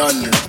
London.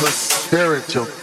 The spiritual.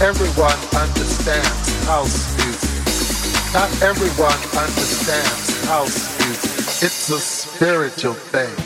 everyone understands house music. Not everyone understands house music. It's a spiritual thing.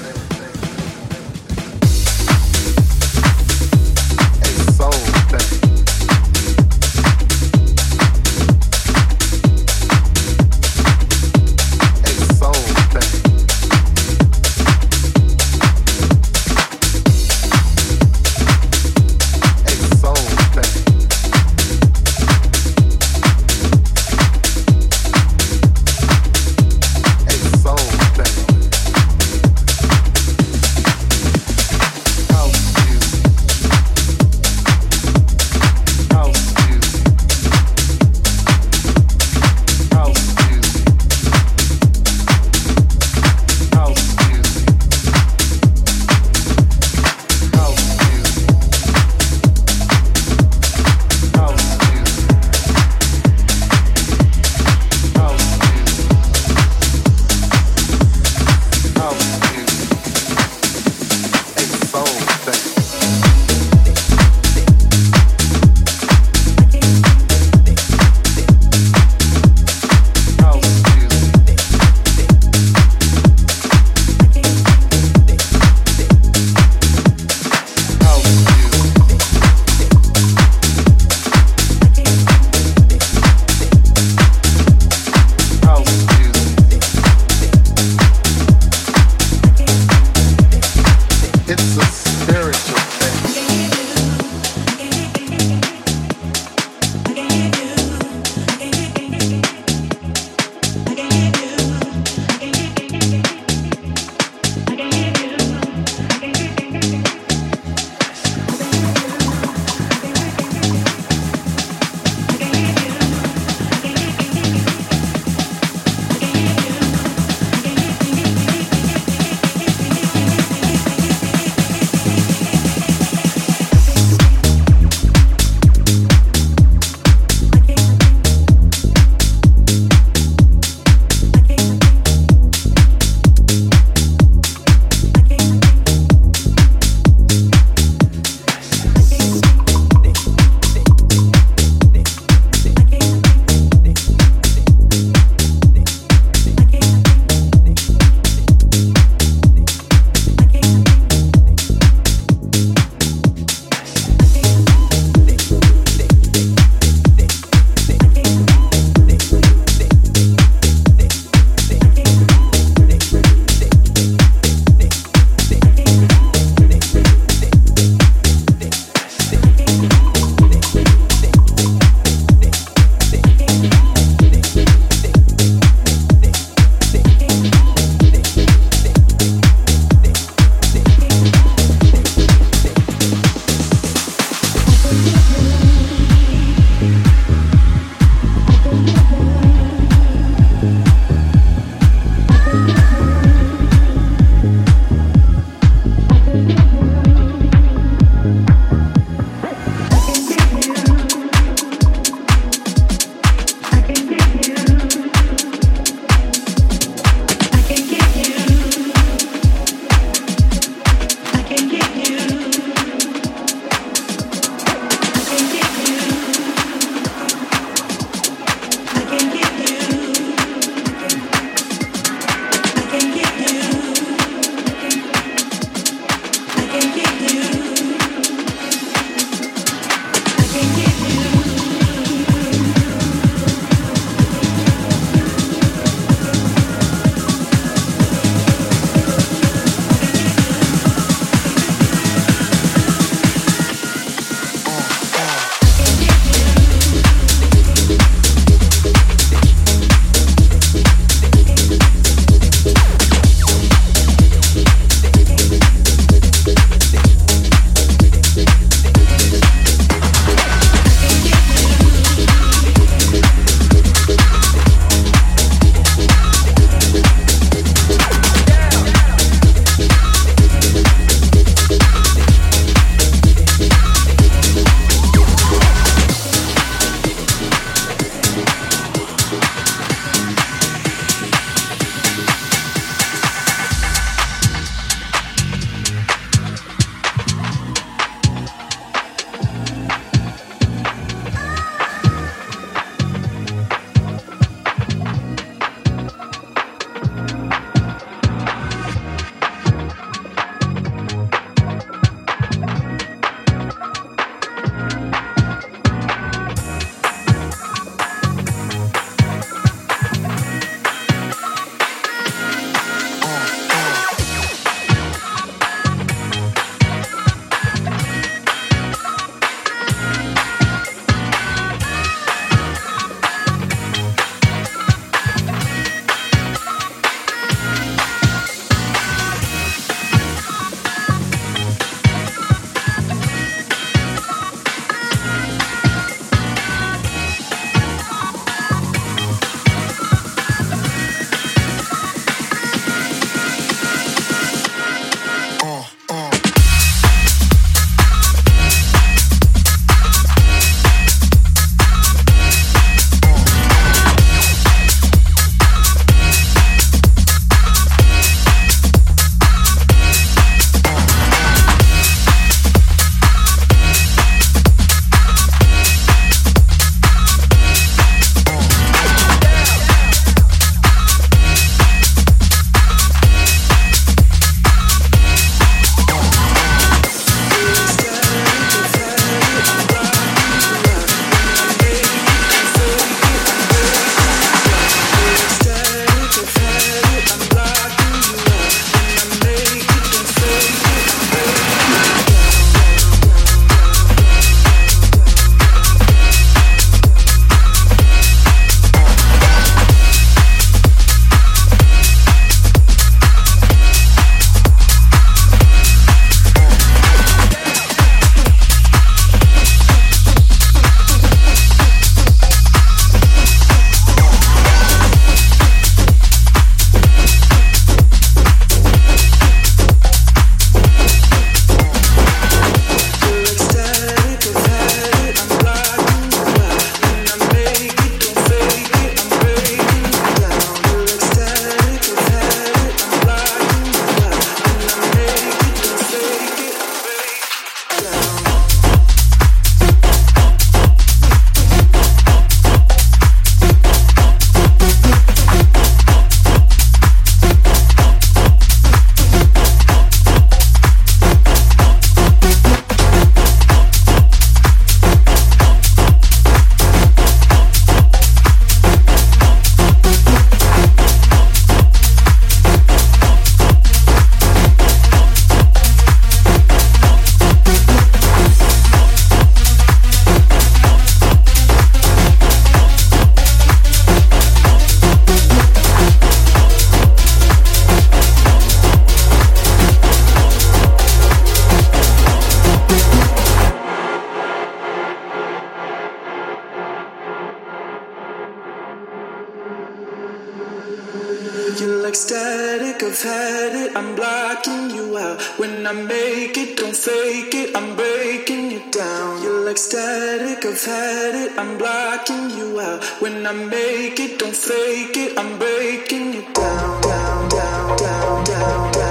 Static, I've had it, I'm blocking you out. When I make it, don't fake it, I'm breaking it down. You're like static, I've had it, I'm blocking you out. When I make it, don't fake it, I'm breaking it down, down, down, down, down, down, down,